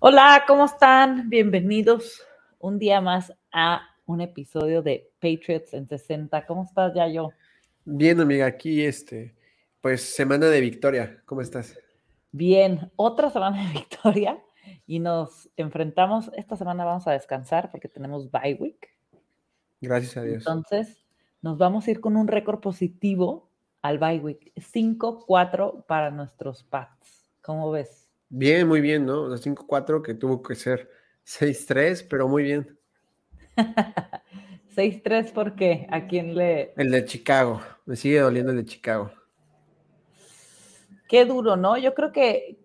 Hola, ¿cómo están? Bienvenidos un día más a un episodio de Patriots en 60. ¿Cómo estás, Yayo? Bien, amiga, aquí este, pues semana de victoria. ¿Cómo estás? Bien, otra semana de victoria y nos enfrentamos. Esta semana vamos a descansar porque tenemos bye week. Gracias a Dios. Entonces, nos vamos a ir con un récord positivo al bye week. 5-4 para nuestros Pats. ¿Cómo ves? Bien, muy bien, ¿no? Los 5-4 que tuvo que ser 6-3, pero muy bien. 6-3 porque a quién le... El de Chicago. Me sigue doliendo el de Chicago. Qué duro, ¿no? Yo creo que,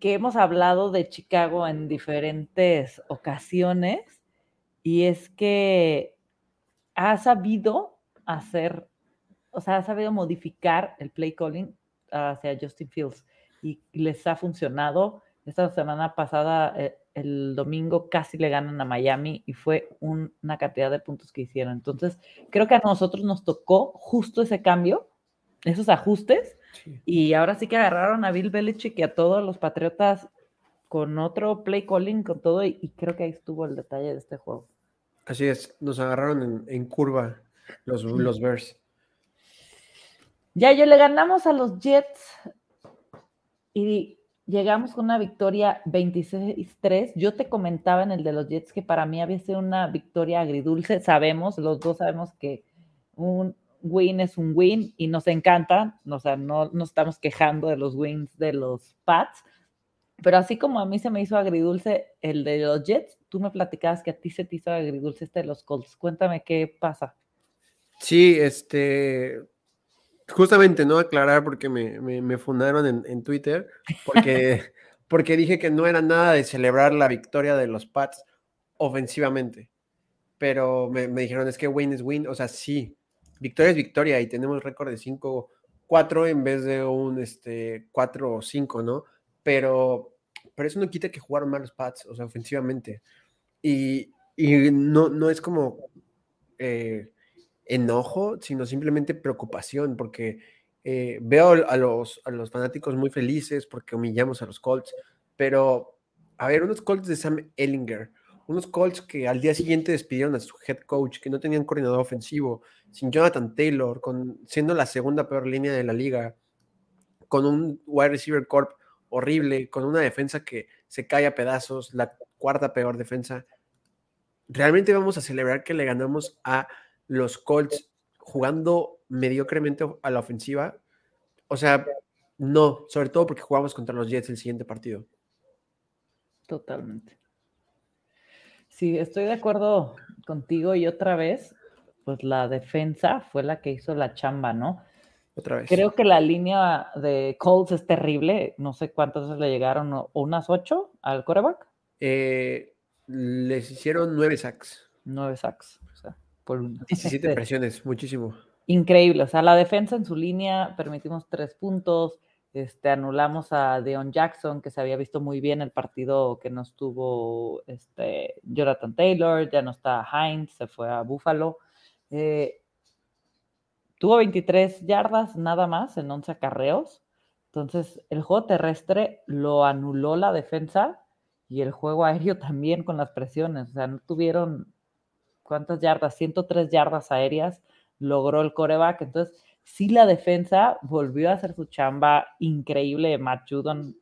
que hemos hablado de Chicago en diferentes ocasiones y es que ha sabido hacer, o sea, ha sabido modificar el play calling hacia Justin Fields y les ha funcionado. Esta semana pasada, eh, el domingo, casi le ganan a Miami y fue una cantidad de puntos que hicieron. Entonces, creo que a nosotros nos tocó justo ese cambio, esos ajustes, y ahora sí que agarraron a Bill Belichick y a todos los Patriotas con otro play calling, con todo, y, creo que ahí estuvo el detalle de este juego. Así es, nos agarraron en, curva los, los Bears. Ya yo le ganamos a los Jets y llegamos con una victoria 26-3. Yo te comentaba en el de los Jets que para mí había sido una victoria agridulce. Sabemos, los dos sabemos que un win es un win y nos encanta. O sea, no nos estamos quejando de los wins de los Pats. Pero así como a mí se me hizo agridulce el de los Jets, tú me platicabas que a ti se te hizo agridulce este de los Colts. Cuéntame qué pasa. Sí, este, Justamente, ¿no? Aclarar porque me, me, fundaron en, Twitter, porque, porque dije que no era nada de celebrar la victoria de los Pats ofensivamente. Pero me, dijeron, es que win es win. O sea, sí, victoria es victoria y tenemos récord de 5-4 en vez de un este, 4-5, ¿no? Pero, pero eso no quita que jugaron mal los Pats, o sea, ofensivamente. Y, y no, no es como... Eh, enojo, sino simplemente preocupación, porque eh, veo a los, a los fanáticos muy felices porque humillamos a los Colts, pero a ver, unos Colts de Sam Ellinger, unos Colts que al día siguiente despidieron a su head coach, que no tenían coordinador ofensivo, sin Jonathan Taylor, con, siendo la segunda peor línea de la liga, con un wide receiver corp horrible, con una defensa que se cae a pedazos, la cuarta peor defensa. Realmente vamos a celebrar que le ganamos a los Colts jugando mediocremente a la ofensiva. O sea, no, sobre todo porque jugamos contra los Jets el siguiente partido. Totalmente. Sí, estoy de acuerdo contigo y otra vez, pues la defensa fue la que hizo la chamba, ¿no? Otra vez. Creo que la línea de Colts es terrible. No sé cuántas veces le llegaron, o unas ocho al coreback. Eh, les hicieron nueve sacks. Nueve sacks. O sea, por 17 presiones, muchísimo. Increíble, o sea, la defensa en su línea, permitimos tres puntos, este, anulamos a Deon Jackson, que se había visto muy bien el partido que no estuvo este, Jonathan Taylor, ya no está Hines, se fue a Buffalo. Eh, tuvo 23 yardas nada más en 11 acarreos. Entonces, el juego terrestre lo anuló la defensa y el juego aéreo también con las presiones. O sea, no tuvieron ¿cuántas yardas? 103 yardas aéreas logró el coreback. Entonces, sí la defensa volvió a hacer su chamba increíble de Matt Judon.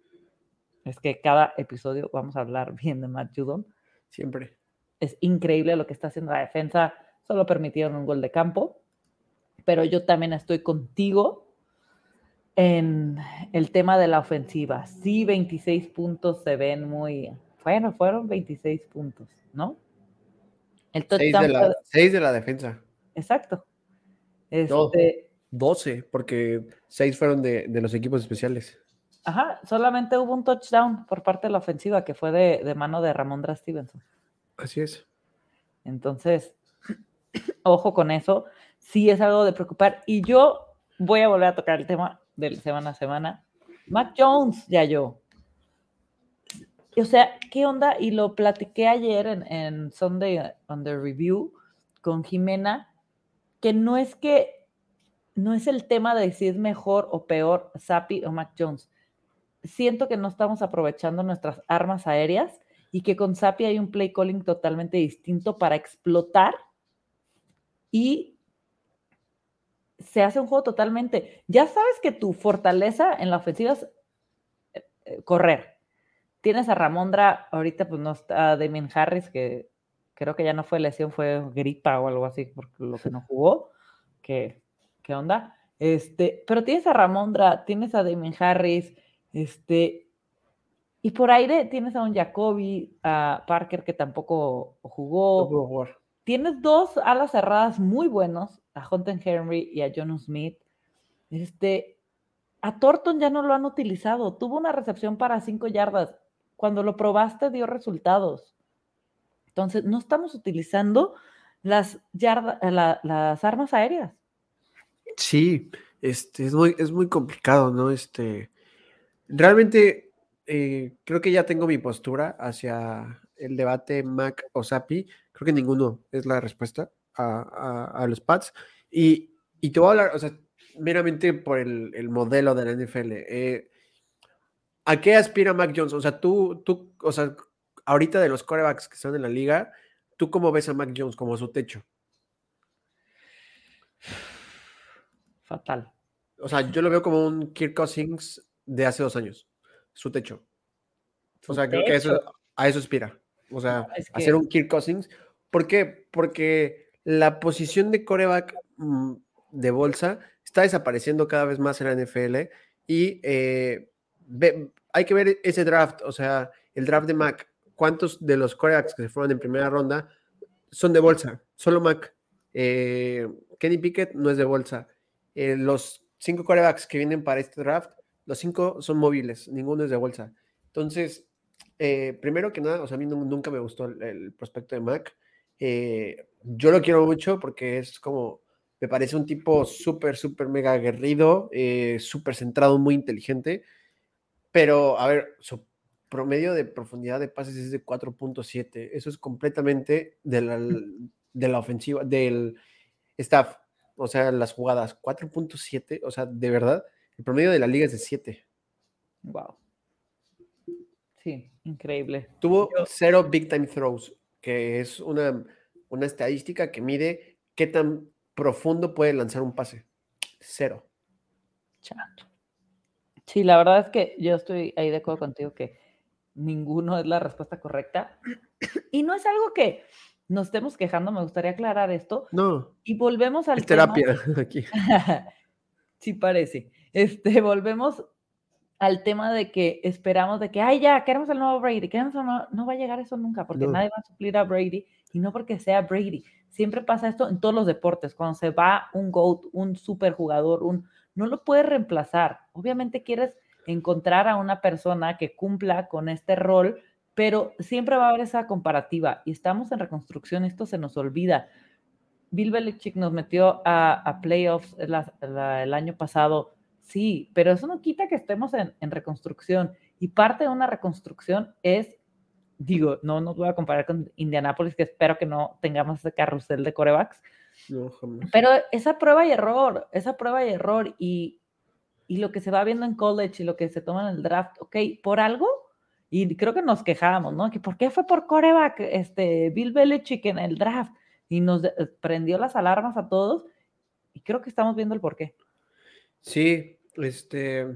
Es que cada episodio vamos a hablar bien de Matt Judon. Siempre. Es increíble lo que está haciendo la defensa. Solo permitieron un gol de campo. Pero yo también estoy contigo en el tema de la ofensiva. Sí, 26 puntos se ven muy... Bueno, fueron 26 puntos, ¿no? El touchdown. de, la, seis de la defensa. Exacto. Este, 12, porque seis fueron de, los equipos especiales. Ajá, solamente hubo un touchdown por parte de la ofensiva que fue de, mano de Ramondra Stevenson. Así es. Entonces, ojo con eso. Sí es algo de preocupar. Y yo voy a volver a tocar el tema de semana a semana. Mac Jones, ya yo o sea, ¿qué onda? Y lo platiqué ayer en, Sunday on the Review con Jimena, que no es que, no es el tema de si es mejor o peor Sapi o Mac Jones. Siento que no estamos aprovechando nuestras armas aéreas y que con Sapi hay un play calling totalmente distinto para explotar y se hace un juego totalmente. Ya sabes que tu fortaleza en la ofensiva es eh, eh, correr. Tienes a Ramondra, ahorita pues no está Damien Harris, que creo que ya no fue lesión, fue gripa o algo así, porque lo que no jugó. ¿Qué, qué onda? Este, pero tienes a Ramondra, tienes a Damien Harris, este, y por aire tienes a un Jacoby, a Parker que tampoco jugó. tienes dos alas cerradas muy buenos, a Hunter Henry y a John Smith. Este, a Thornton ya no lo han utilizado. Tuvo una recepción para cinco yardas. Cuando lo probaste dio resultados. Entonces, no estamos utilizando las, las armas aéreas. Sí, este, es muy, es muy complicado, ¿no? Este, realmente eh, creo que ya tengo mi postura hacia el debate Mac o Sapi. Creo que ninguno es la respuesta a, los Pats. Y, te voy a hablar, o sea, meramente por el, modelo de la NFL. Eh, ¿A qué aspira Mac Jones? O sea, tú, tú, o sea, ahorita de los corebacks que están en la liga, ¿tú cómo ves a Mac Jones como su techo? Fatal. O sea, yo lo veo como un Kirk Cousins de hace dos años, su techo. O sea, creo que eso, a eso aspira. O sea, hacer un Kirk Cousins. ¿Por qué? Porque la posición de coreback mm, de bolsa está desapareciendo cada vez más en la NFL y eh, hay que ver ese draft, o sea, el draft de Mac. ¿Cuántos de los corebacks que se fueron en primera ronda son de bolsa? Solo Mac. Eh, Kenny Pickett no es de bolsa. Eh, los cinco corebacks que vienen para este draft, los cinco son móviles, ninguno es de bolsa. Entonces, eh, primero que nada, o sea, a mí nunca me gustó el, prospecto de Mac. Eh, yo lo quiero mucho porque es como, me parece un tipo súper, súper mega aguerrido, súper centrado, muy inteligente. Pero, a ver, su promedio de profundidad de pases es de 4.7. Eso es completamente de la, de la ofensiva, del staff o sea, las jugadas, 4.7, o sea, de verdad, el promedio de la liga es de 7. Wow. Sí, increíble. Tuvo cero big time throws, que es una, una estadística que mide qué tan profundo puede lanzar un pase. Cero. Chato. Sí, la verdad es que yo estoy ahí de acuerdo contigo que ninguno es la respuesta correcta. Y no es algo que, nos estemos quejando, me gustaría aclarar esto. No. Y volvemos al es terapia aquí. sí parece. Este, volvemos al tema de que esperamos de que, ay, ya, queremos el nuevo Brady, queremos el nuevo... no va a llegar eso nunca, porque nadie va a suplir a Brady, y no porque sea Brady. Siempre pasa esto en todos los deportes, cuando se va un GOAT, un superjugador, un, no lo puedes reemplazar. Obviamente quieres encontrar a una persona que cumpla con este rol, pero siempre va a haber esa comparativa y estamos en reconstrucción, esto se nos olvida. Bill Belichick nos metió a, playoffs el año pasado, sí, pero eso no quita que estemos en, reconstrucción y parte de una reconstrucción es, digo, no nos voy a comparar con Indianapolis, que espero que no tengamos ese carrusel de corebacks, pero esa prueba y error, esa prueba y error y, y lo que se va viendo en college y lo que se toma en el draft, ok, por algo y creo que nos quejábamos, ¿no? Que por qué fue por coreback este, Bill Belichick en el draft y nos prendió las alarmas a todos y creo que estamos viendo el por qué. Sí, este,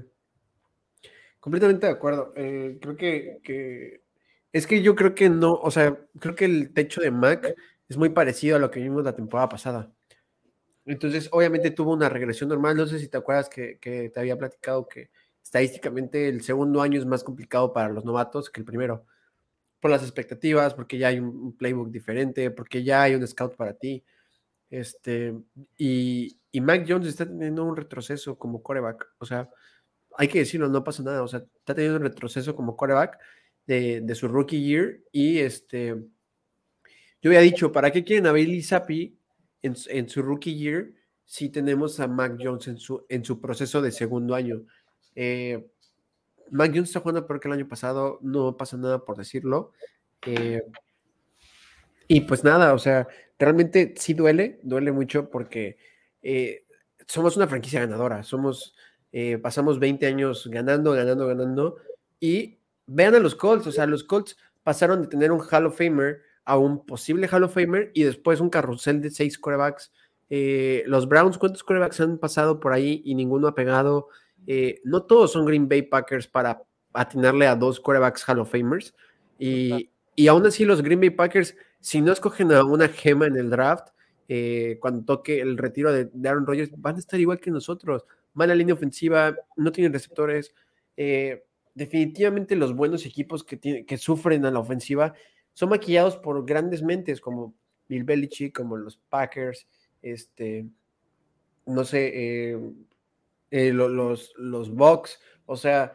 completamente de acuerdo. Eh, creo que, es que yo creo que no, o sea, creo que el techo de Mac es muy parecido a lo que vimos la temporada pasada. Entonces, obviamente tuvo una regresión normal. No sé si te acuerdas que, que te había platicado que estadísticamente el segundo año es más complicado para los novatos que el primero, por las expectativas, porque ya hay un playbook diferente, porque ya hay un scout para ti. Este, y, y Mac Jones está teniendo un retroceso como coreback. O sea, hay que decirlo, no pasa nada. O sea, está teniendo un retroceso como coreback de, de su rookie year. Y este, yo había dicho, ¿para qué quieren a Bailey Zappi en, su rookie year si tenemos a Mac Jones en su, en su proceso de segundo año? Eh, Mac Jones está jugando peor que el año pasado, no pasa nada por decirlo. Eh, y pues nada, o sea, realmente sí duele, duele mucho porque eh, somos una franquicia ganadora, somos, pasamos 20 años ganando, ganando, ganando, y vean a los Colts, o sea, los Colts pasaron de tener un Hall of Famer a un posible Hall of Famer y después un carrusel de seis corebacks. Eh, los Browns, ¿cuántos corebacks han pasado por ahí y ninguno ha pegado? Eh, no todos son Green Bay Packers para atinarle a dos corebacks Hall of Famers. Y, y aún así los Green Bay Packers, si no escogen a una gema en el draft, eh, cuando toque el retiro de, Aaron Rodgers, van a estar igual que nosotros. Mala línea ofensiva, no tienen receptores. Definitivamente los buenos equipos que, que sufren a la ofensiva son maquillados por grandes mentes como Bill Belichick, como los Packers, este, no sé, eh, los, los Bucks. O sea,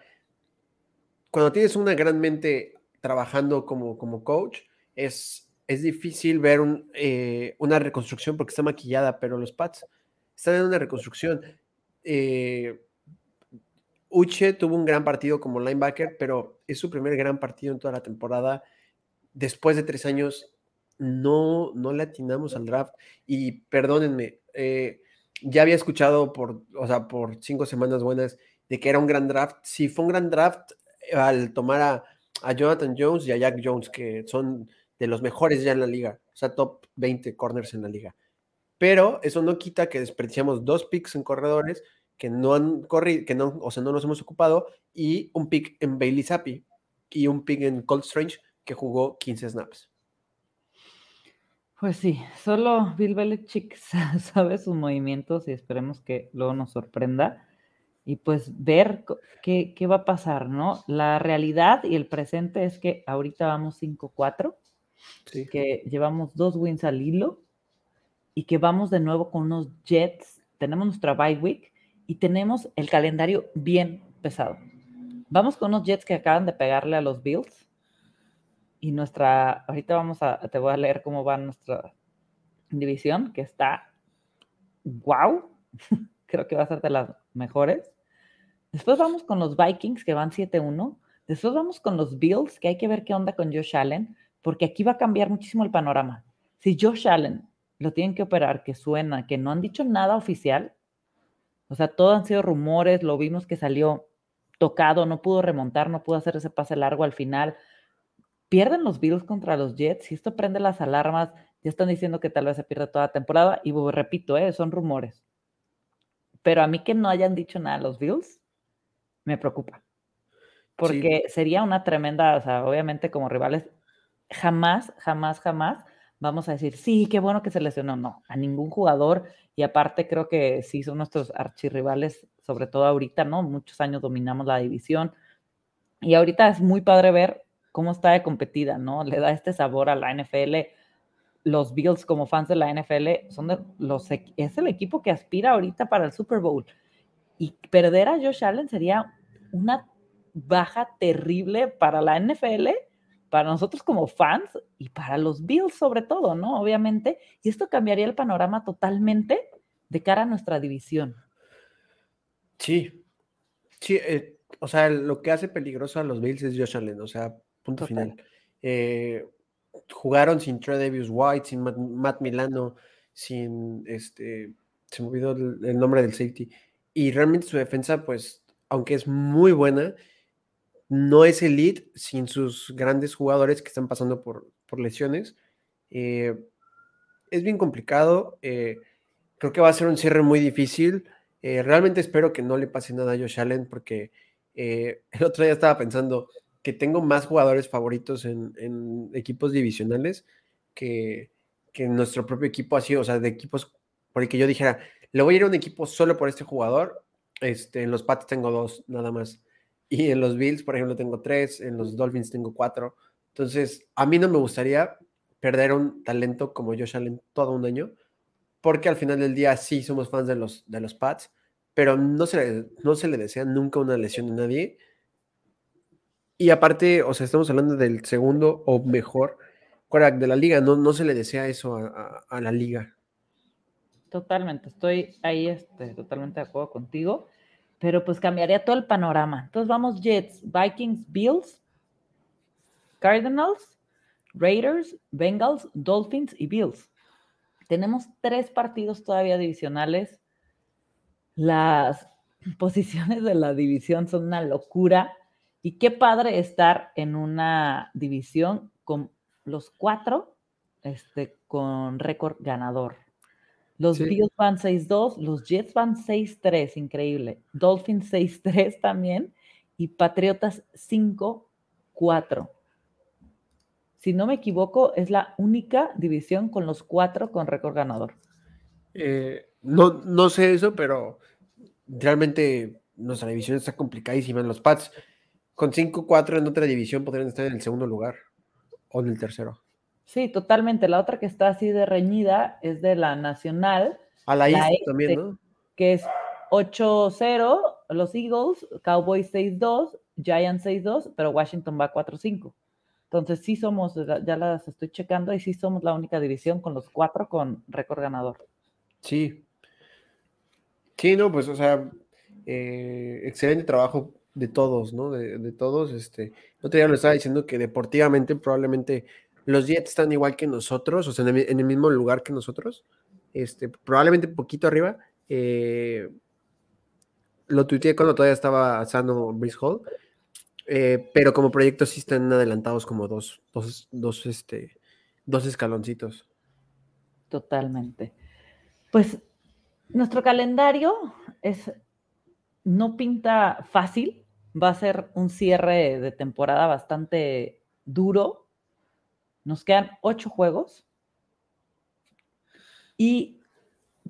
cuando tienes una gran mente trabajando como, como coach, es, es difícil ver eh, una reconstrucción porque está maquillada, pero los Pats están en una reconstrucción. Eh, Uche tuvo un gran partido como linebacker, pero es su primer gran partido en toda la temporada. Después de tres años, no, no le atinamos al draft. Y perdónenme, eh, ya había escuchado por, o sea, por cinco semanas buenas de que era un gran draft. Sí, fue un gran draft al tomar a, a Jonathan Jones y a Jack Jones, que son de los mejores ya en la liga, o sea, top 20 corners en la liga. Pero eso no quita que desperdiciamos dos picks en corredores que no han corrido, que no, o sea, no nos hemos ocupado, y un pick en Bailey Zappi y un pick en Cold Strange que jugó 15 snaps. Pues sí, solo Bill Belichick sabe sus movimientos y esperemos que luego nos sorprenda y pues ver qué, qué, va a pasar, ¿no? La realidad y el presente es que ahorita vamos 5-4 que llevamos dos wins al hilo y que vamos de nuevo con unos Jets. Tenemos nuestra bye week y tenemos el calendario bien pesado. Vamos con unos Jets que acaban de pegarle a los Bills y nuestra, ahorita vamos a, te voy a leer cómo va nuestra división, que está wow, creo que va a ser de las mejores. Después vamos con los Vikings que van 7-1. Después vamos con los Bills, que hay que ver qué onda con Josh Allen porque aquí va a cambiar muchísimo el panorama. Si Josh Allen lo tienen que operar, que suena, que no han dicho nada oficial, o sea, todo han sido rumores, lo vimos que salió tocado, no pudo remontar, no pudo hacer ese pase largo al final. Pierden los Bills contra los Jets y esto prende las alarmas. Ya están diciendo que tal vez se pierda toda la temporada y repito, ¿eh? son rumores. Pero a mí que no hayan dicho nada los Bills, me preocupa. Porque sería una tremenda, o sea, obviamente como rivales jamás, jamás, jamás vamos a decir, sí, qué bueno que se lesionó. No, a ningún jugador. Y aparte creo que sí son nuestros archirrivales, sobre todo ahorita, ¿no? Muchos años dominamos la división. Y ahorita es muy padre ver cómo está de competida, ¿no? Le da este sabor a la NFL. Los Bills como fans de la NFL son de los, es el equipo que aspira ahorita para el Super Bowl. Y perder a Josh Allen sería una baja terrible para la NFL para nosotros como fans y para los Bills sobre todo, ¿no? Obviamente, y esto cambiaría el panorama totalmente de cara a nuestra división. Sí, sí, eh, o sea, lo que hace peligroso a los Bills es Josh Allen, o sea, punto final. Eh, jugaron sin Trey Davis White, sin Matt, Milano, sin este, se me olvidó el nombre del safety, y realmente su defensa, pues, aunque es muy buena, no es elite sin sus grandes jugadores que están pasando por, por lesiones. Eh, es bien complicado. Eh, creo que va a ser un cierre muy difícil. Eh, realmente espero que no le pase nada a Josh Allen porque el otro día estaba pensando que tengo más jugadores favoritos en, equipos divisionales que, que, nuestro propio equipo así, o sea, de equipos, porque yo dijera, le voy a ir a un equipo solo por este jugador. Este, en los Pats tengo dos, nada más. Y en los Bills, por ejemplo, tengo tres, en los Dolphins tengo cuatro. Entonces, a mí no me gustaría perder un talento como Josh Allen todo un año, porque al final del día sí somos fans de los, de los Pats, pero no se, le, no se le desea nunca una lesión a nadie. Y aparte, o sea, estamos hablando del segundo o mejor de la liga, no, no se le desea eso a, a la liga. Totalmente, estoy ahí este, totalmente de acuerdo contigo pero pues cambiaría todo el panorama. Entonces vamos Jets, Vikings, Bills, Cardinals, Raiders, Bengals, Dolphins y Bills. Tenemos tres partidos todavía divisionales. Las posiciones de la división son una locura. Y qué padre estar en una división con los cuatro este, con récord ganador. Los Bills van 6-2, los Jets van 6-3, increíble. Dolphins 6-3 también y Patriotas 5-4. Si no me equivoco, es la única división con los cuatro con récord ganador. Eh, no, no sé eso, pero realmente nuestra división está complicadísima. En los Pats, con 5-4 en otra división podrían estar en el segundo lugar o en el tercero. Sí, totalmente. La otra que está así de reñida es de la Nacional. A la, isla también, ¿no? Que es 8-0, los Eagles, Cowboys 6-2, Giants 6-2, pero Washington va 4-5. Entonces sí somos, ya las estoy checando, y sí somos la única división con los cuatro con récord ganador. Sí. Sí, no, pues, o sea, eh, excelente trabajo de todos, ¿no? De, todos, este, no te lo estaba diciendo que deportivamente probablemente los Jets están igual que nosotros, o sea, en el, mismo lugar que nosotros, este, probablemente un poquito arriba. Eh, lo tuiteé cuando todavía estaba sano Brice Hall, eh, pero como proyecto sí están adelantados como dos, dos, dos, este, dos escaloncitos. Totalmente. Pues nuestro calendario es, no pinta fácil, va a ser un cierre de temporada bastante duro nos quedan ocho juegos. ¿Y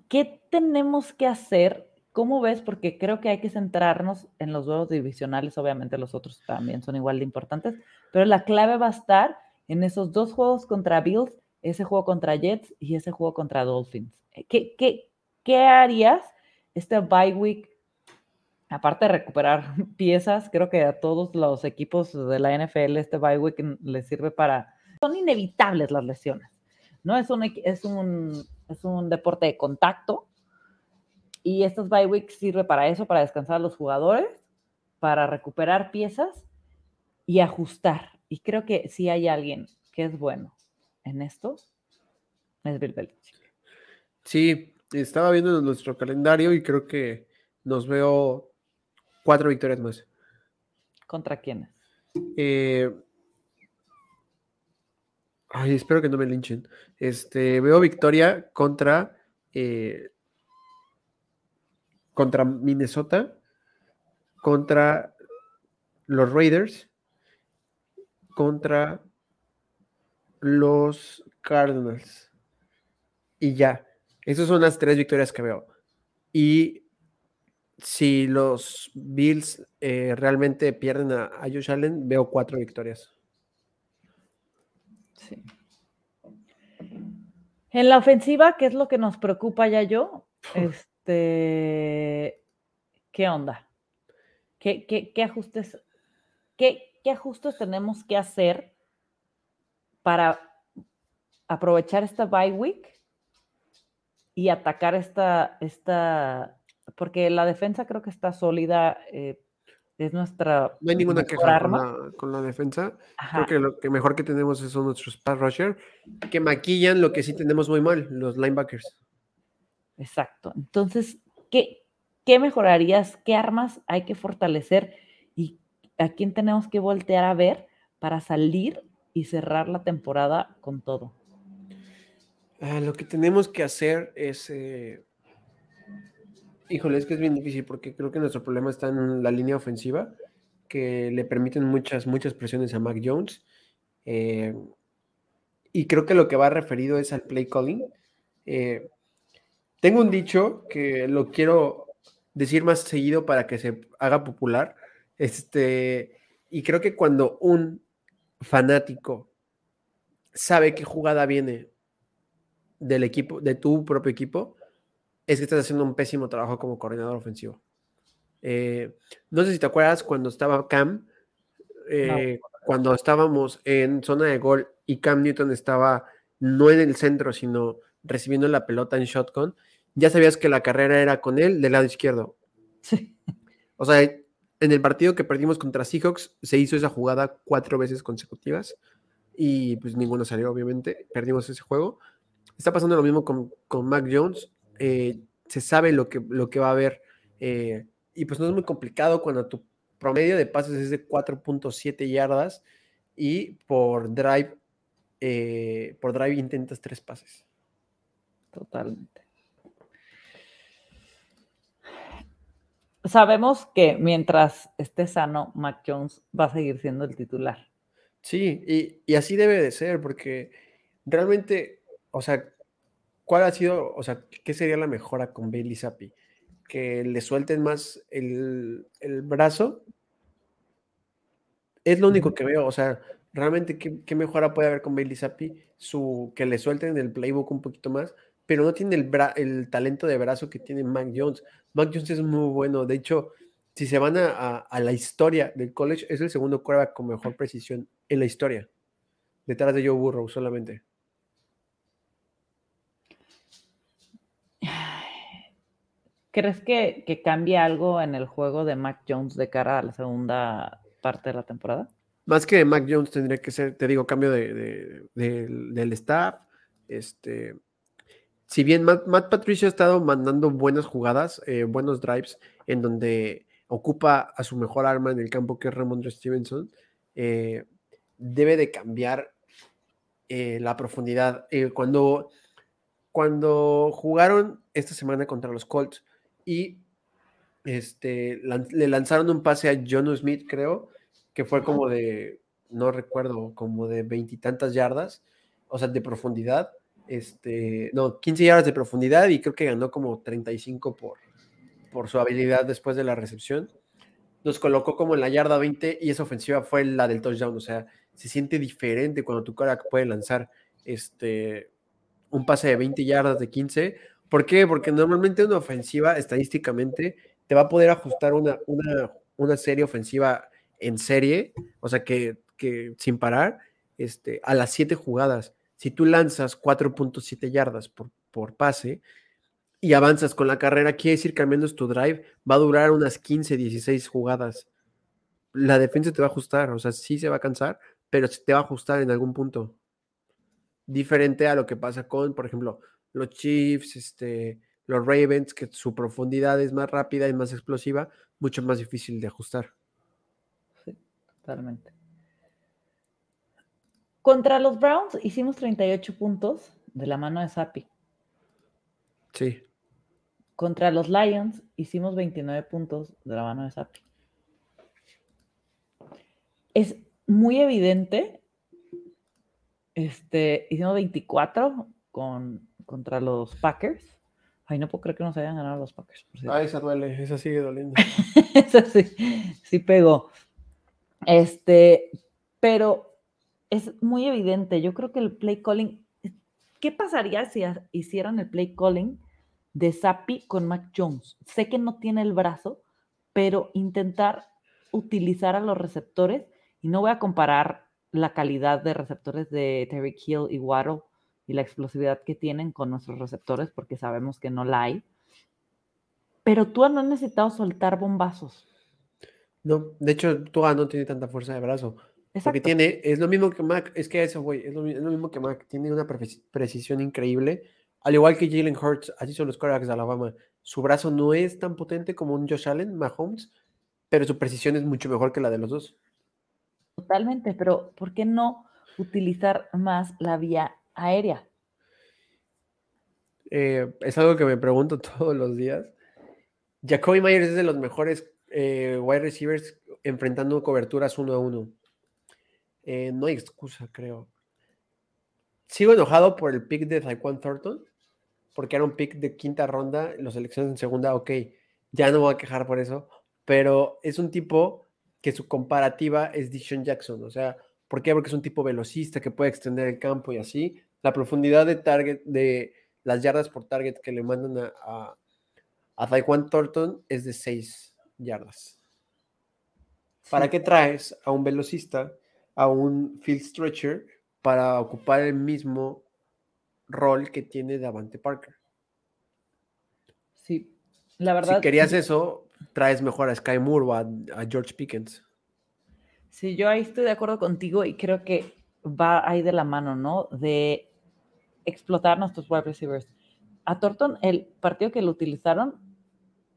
qué tenemos que hacer? ¿Cómo ves? Porque creo que hay que centrarnos en los juegos divisionales, obviamente los otros también son igual de importantes, pero la clave va a estar en esos dos juegos contra Bills, ese juego contra Jets y ese juego contra Dolphins. ¿Qué, qué, qué harías este bye week? Aparte de recuperar piezas, creo que a todos los equipos de la NFL este bye week les sirve para son inevitables las lesiones, ¿no? Es un, es un, es un deporte de contacto y estos bye weeks sirve para eso, para descansar a los jugadores, para recuperar piezas y ajustar. Y creo que si hay alguien que es bueno en esto, es Bill Belichick. Sí, estaba viendo nuestro calendario y creo que nos veo cuatro victorias más. ¿Contra quiénes? Eh, Ay, espero que no me linchen. Este, veo victoria contra eh, contra Minnesota, contra los Raiders, contra los Cardinals. Y ya, esas son las tres victorias que veo. Y si los Bills eh, realmente pierden a, a Josh Allen, veo cuatro victorias. En la ofensiva, ¿qué es lo que nos preocupa ya yo? Este, ¿qué onda? ¿Qué, ajustes, qué, ajustes tenemos que hacer para aprovechar esta bye week y atacar esta, esta, porque la defensa creo que está sólida, eh, es nuestra. No hay ninguna queja con la, defensa. Creo que lo que mejor que tenemos son nuestros pass rusher, que maquillan lo que sí tenemos muy mal, los linebackers. Exacto. Entonces, ¿qué, qué mejorarías? ¿Qué armas hay que fortalecer? ¿Y a quién tenemos que voltear a ver para salir y cerrar la temporada con todo? Ah, lo que tenemos que hacer es. Eh, Híjole, es que es bien difícil porque creo que nuestro problema está en la línea ofensiva, que le permiten muchas, muchas presiones a Mac Jones. Eh, y creo que lo que va referido es al play calling. Eh, tengo un dicho que lo quiero decir más seguido para que se haga popular. Este, y creo que cuando un fanático sabe qué jugada viene del equipo, de tu propio equipo, es que estás haciendo un pésimo trabajo como coordinador ofensivo. Eh, no sé si te acuerdas cuando estaba Cam, eh, cuando estábamos en zona de gol y Cam Newton estaba no en el centro, sino recibiendo la pelota en shotgun, ya sabías que la carrera era con él del lado izquierdo. Sí. O sea, en el partido que perdimos contra Seahawks se hizo esa jugada cuatro veces consecutivas y pues ninguno salió, obviamente. Perdimos ese juego. Está pasando lo mismo con, con Mac Jones. Eh, se sabe lo que, lo que va a haber. Eh, y pues no es muy complicado cuando tu promedio de pases es de 4.7 yardas y por drive, eh, por drive intentas tres pases. Totalmente. Sabemos que mientras esté sano, Mac Jones va a seguir siendo el titular. Sí, y, y así debe de ser, porque realmente, o sea, ¿cuál ha sido, o sea, qué sería la mejora con Bailey Zappi? Que le suelten más el, el brazo. Es lo único que veo, o sea, realmente qué, qué mejora puede haber con Bailey Zappi, su, que le suelten el playbook un poquito más, pero no tiene el, el talento de brazo que tiene Mac Jones. Mac Jones es muy bueno, de hecho, si se van a, a, la historia del college, es el segundo quarterback con mejor precisión en la historia, detrás de Joe Burrow solamente. ¿Crees que, que cambie algo en el juego de Mac Jones de cara a la segunda parte de la temporada? Más que Mac Jones tendría que ser, te digo, cambio de, de, de, del staff. Este, si bien Matt, Matt, Patricio ha estado mandando buenas jugadas, eh, buenos drives, en donde ocupa a su mejor arma en el campo, que es Ramondre Stevenson, eh, debe de cambiar eh, la profundidad. Cuando, cuando jugaron esta semana contra los Colts y este, lan le lanzaron un pase a John Smith, creo, que fue como de, no recuerdo, como de veintitantas yardas, o sea, de profundidad este, no, 15 yardas de profundidad y creo que ganó como 35 por, por su habilidad después de la recepción. Nos colocó como en la yarda 20 y esa ofensiva fue la del touchdown, o sea, se siente diferente cuando tu cara puede lanzar este, un pase de 20 yardas de 15. ¿Por qué? Porque normalmente una ofensiva estadísticamente te va a poder ajustar una, una, una serie ofensiva en serie, o sea, que, que sin parar, este, a las 7 jugadas si tú lanzas 4.7 yardas por, por pase y avanzas con la carrera, quiere decir que al menos tu drive va a durar unas 15, 16 jugadas. La defensa te va a ajustar, o sea, sí se va a cansar, pero te va a ajustar en algún punto. Diferente a lo que pasa con, por ejemplo, los Chiefs, este, los Ravens, que su profundidad es más rápida y más explosiva, mucho más difícil de ajustar. Sí, totalmente. Contra los Browns hicimos 38 puntos de la mano de Sapi. Sí. Contra los Lions hicimos 29 puntos de la mano de Sapi. Es muy evidente. Este, hicimos 24 con, contra los Packers. Ay, no puedo creer que nos hayan ganado los Packers. Ah, esa duele, esa sigue doliendo. esa sí, sí pegó. Este, pero es muy evidente. Yo creo que el play calling, ¿qué pasaría si hicieran el play calling de Zappi con Mac Jones? Sé que no tiene el brazo, pero intentar utilizar a los receptores, y no voy a comparar la calidad de receptores de Terry Hill y Waddle y la explosividad que tienen con nuestros receptores, porque sabemos que no la hay. Pero tú no has necesitado soltar bombazos. No, de hecho, tú no tiene tanta fuerza de brazo. Exacto. Porque tiene, es lo mismo que Mac, es que eso, güey, es, es, lo mismo que Mac, tiene una precisión increíble, al igual que Jalen Hurts, así son los quarterbacks de Alabama. Su brazo no es tan potente como un Josh Allen, Mahomes, pero su precisión es mucho mejor que la de los dos. Totalmente, pero ¿por qué no utilizar más la vía aérea? Eh, es algo que me pregunto todos los días. Jacoby Myers es de los mejores eh, wide receivers enfrentando coberturas uno a uno. Eh, no hay excusa, creo. Sigo enojado por el pick de Taekwondo Thornton, porque era un pick de quinta ronda, los elecciones en segunda, ok, ya no voy a quejar por eso, pero es un tipo que su comparativa es Dishon Jackson, o sea, ¿por qué? Porque es un tipo velocista que puede extender el campo y así. La profundidad de target, de las yardas por target que le mandan a, a, a Taekwondo Thornton es de 6 yardas. ¿Para qué traes a un velocista a un field stretcher para ocupar el mismo rol que tiene Davante Parker. Sí, la verdad. Si querías eso, traes mejor a Sky Moore o a, a, George Pickens. Sí, yo ahí estoy de acuerdo contigo y creo que va ahí de la mano, ¿no? De explotar nuestros wide receivers. A Thornton, el partido que lo utilizaron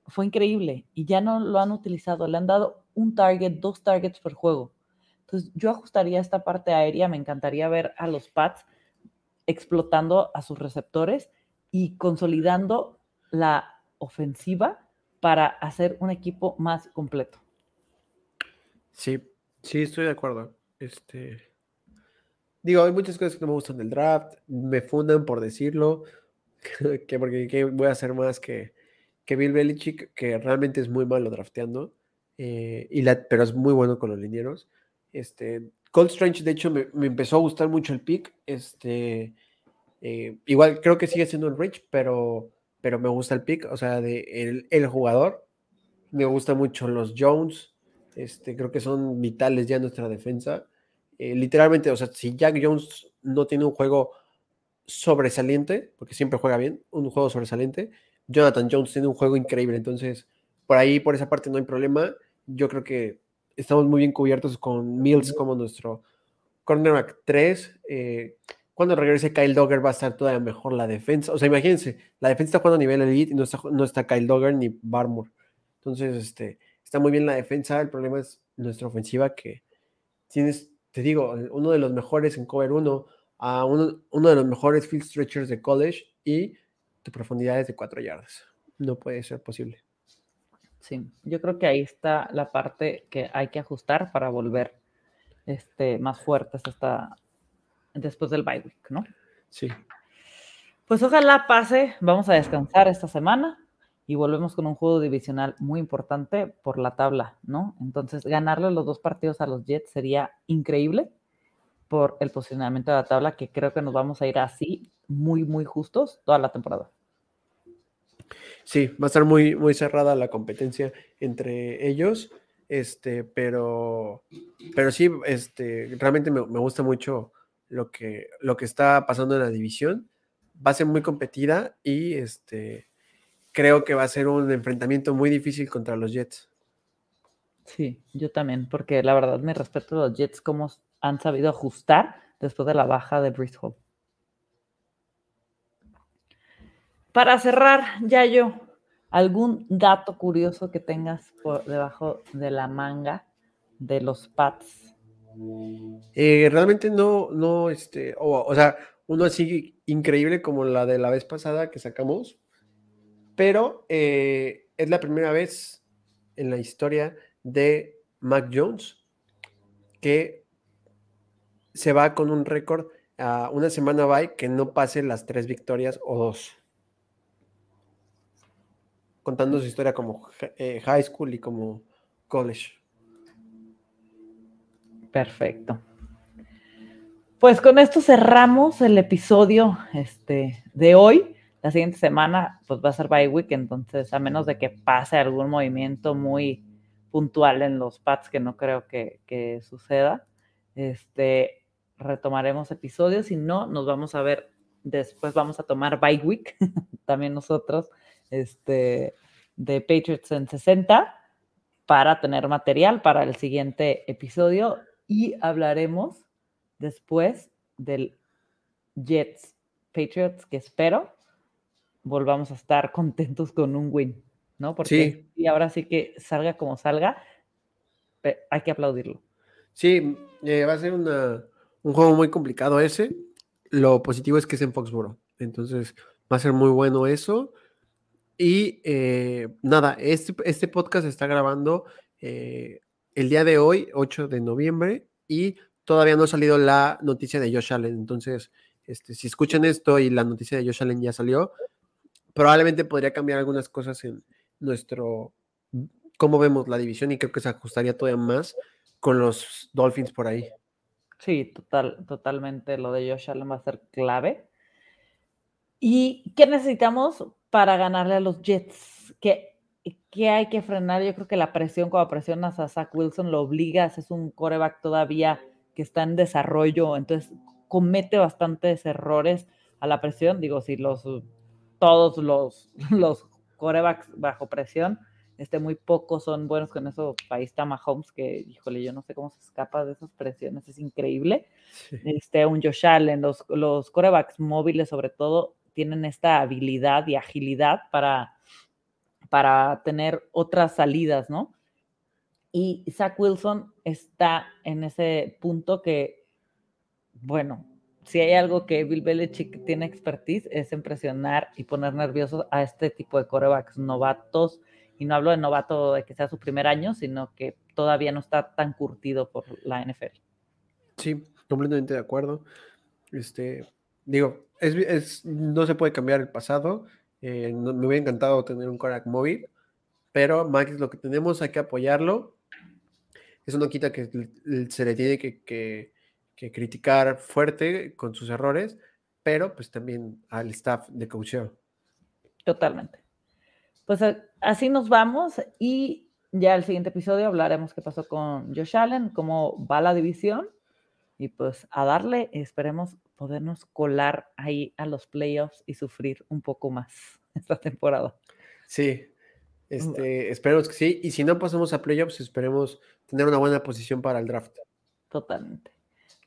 fue increíble y ya no lo han utilizado. Le han dado un target, dos targets por juego. Entonces, yo ajustaría esta parte aérea. Me encantaría ver a los Pats explotando a sus receptores y consolidando la ofensiva para hacer un equipo más completo. Sí, sí, estoy de acuerdo. Este, digo, hay muchas cosas que no me gustan del draft, me fundan por decirlo, que porque voy a hacer más que, que Bill Belichick, que realmente es muy malo drafteando, eh, y la, pero es muy bueno con los linieros. Este, Cold Strange, de hecho, me, empezó a gustar mucho el pick. Este, eh, igual creo que sigue siendo un Rich, pero, pero me gusta el pick, o sea, de el, el jugador. Me gusta mucho los Jones, este, creo que son vitales ya en nuestra defensa. Eh, literalmente, o sea, si Jack Jones no tiene un juego sobresaliente, porque siempre juega bien, un juego sobresaliente, Jonathan Jones tiene un juego increíble. Entonces, por ahí, por esa parte no hay problema. Yo creo que estamos muy bien cubiertos con Mills como nuestro cornerback 3. Eh, cuando regrese Kyle Dogger va a estar todavía mejor la defensa. O sea, imagínense, la defensa está jugando a nivel elite y no está, no está Kyle Dogger ni Barmore. Entonces, este, está muy bien la defensa. El problema es nuestra ofensiva que tienes, te digo, uno de los mejores en cover 1, a uno, uno de los mejores field stretchers de college y tu profundidad es de 4 yardas. No puede ser posible. Sí, yo creo que ahí está la parte que hay que ajustar para volver este, más fuertes hasta después del bye week, ¿no? Sí. Pues ojalá pase, vamos a descansar esta semana y volvemos con un juego divisional muy importante por la tabla, ¿no? Entonces, ganarle los dos partidos a los Jets sería increíble por el posicionamiento de la tabla, que creo que nos vamos a ir así, muy, muy justos toda la temporada. Sí, va a estar muy, muy cerrada la competencia entre ellos, este, pero, pero sí, este, realmente me, me gusta mucho lo que, lo que está pasando en la división. Va a ser muy competida y este, creo que va a ser un enfrentamiento muy difícil contra los Jets. Sí, yo también, porque la verdad me respeto a los Jets cómo han sabido ajustar después de la baja de Hall. Para cerrar, ya yo, ¿algún dato curioso que tengas por debajo de la manga de los Pats? Eh, realmente no, no, este, o sea, uno así increíble como la de la vez pasada que sacamos, pero eh, es la primera vez en la historia de Mac Jones que se va con un récord a una semana bye que no pase las tres victorias o dos. Contando su historia como eh, high school y como college. Perfecto. Pues con esto cerramos el episodio este, de hoy la siguiente semana pues va a ser bye week, entonces a menos de que pase algún movimiento muy puntual en los pads, que no creo que, suceda, este, retomaremos episodios, si no, nos vamos a ver, después vamos a tomar bye week, también nosotros, este, de Patriots en 60, para tener material para el siguiente episodio y hablaremos después del Jets Patriots, que espero volvamos a estar contentos con un win, ¿no? Porque y ahora sí que salga como salga, hay que aplaudirlo. Sí, eh, va a ser un juego muy complicado ese. Lo positivo es que es en Foxboro, entonces va a ser muy bueno eso. Y eh, nada, este, este, podcast se está grabando eh, el día de hoy, 8 de noviembre, y todavía no ha salido la noticia de Josh Allen. Entonces, este, si escuchan esto y la noticia de Josh Allen ya salió, probablemente podría cambiar algunas cosas en nuestro, cómo vemos la división y creo que se ajustaría todavía más con los Dolphins por ahí. Sí, total, totalmente. Lo de Josh Allen va a ser clave. ¿Y qué necesitamos para ganarle a los Jets? ¿Qué, ¿Qué, hay que frenar? Yo creo que la presión, cuando presionas a Zach Wilson, lo obligas, es un coreback todavía que está en desarrollo, entonces comete bastantes errores a la presión. Digo, si los todos los, los corebacks bajo presión. Este, muy pocos son buenos con eso. Ahí está Mahomes, que, híjole, yo no sé cómo se escapa de esas presiones, es increíble. Este, un Josh Allen, los, los corebacks móviles, sobre todo, tienen esta habilidad y agilidad para para tener otras salidas, ¿no? Y Zach Wilson está en ese punto que, bueno, si hay algo que Bill Belichick tiene expertise es en presionar y poner nerviosos a este tipo de corebacks novatos. Y no hablo de novato de que sea su primer año, sino que todavía no está tan curtido por la NFL. Sí, completamente de acuerdo. Este, digo, es, no se puede cambiar el pasado. Eh, me hubiera encantado tener un coreback móvil, pero Max es lo que tenemos, hay que apoyarlo. Eso no quita que se le tiene que que criticar fuerte con sus errores, pero pues también al staff de coaching. Totalmente. Pues así nos vamos y ya el siguiente episodio hablaremos qué pasó con Josh Allen, cómo va la división y pues a darle, esperemos podernos colar ahí a los playoffs y sufrir un poco más esta temporada. Sí, este, esperemos que sí. Y si no pasamos a playoffs, esperemos tener una buena posición para el draft. Totalmente.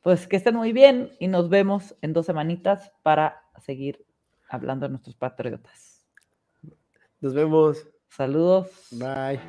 Pues que estén muy bien y nos vemos en dos semanitas para seguir hablando de nuestros patriotas. Nos vemos. Saludos. Bye.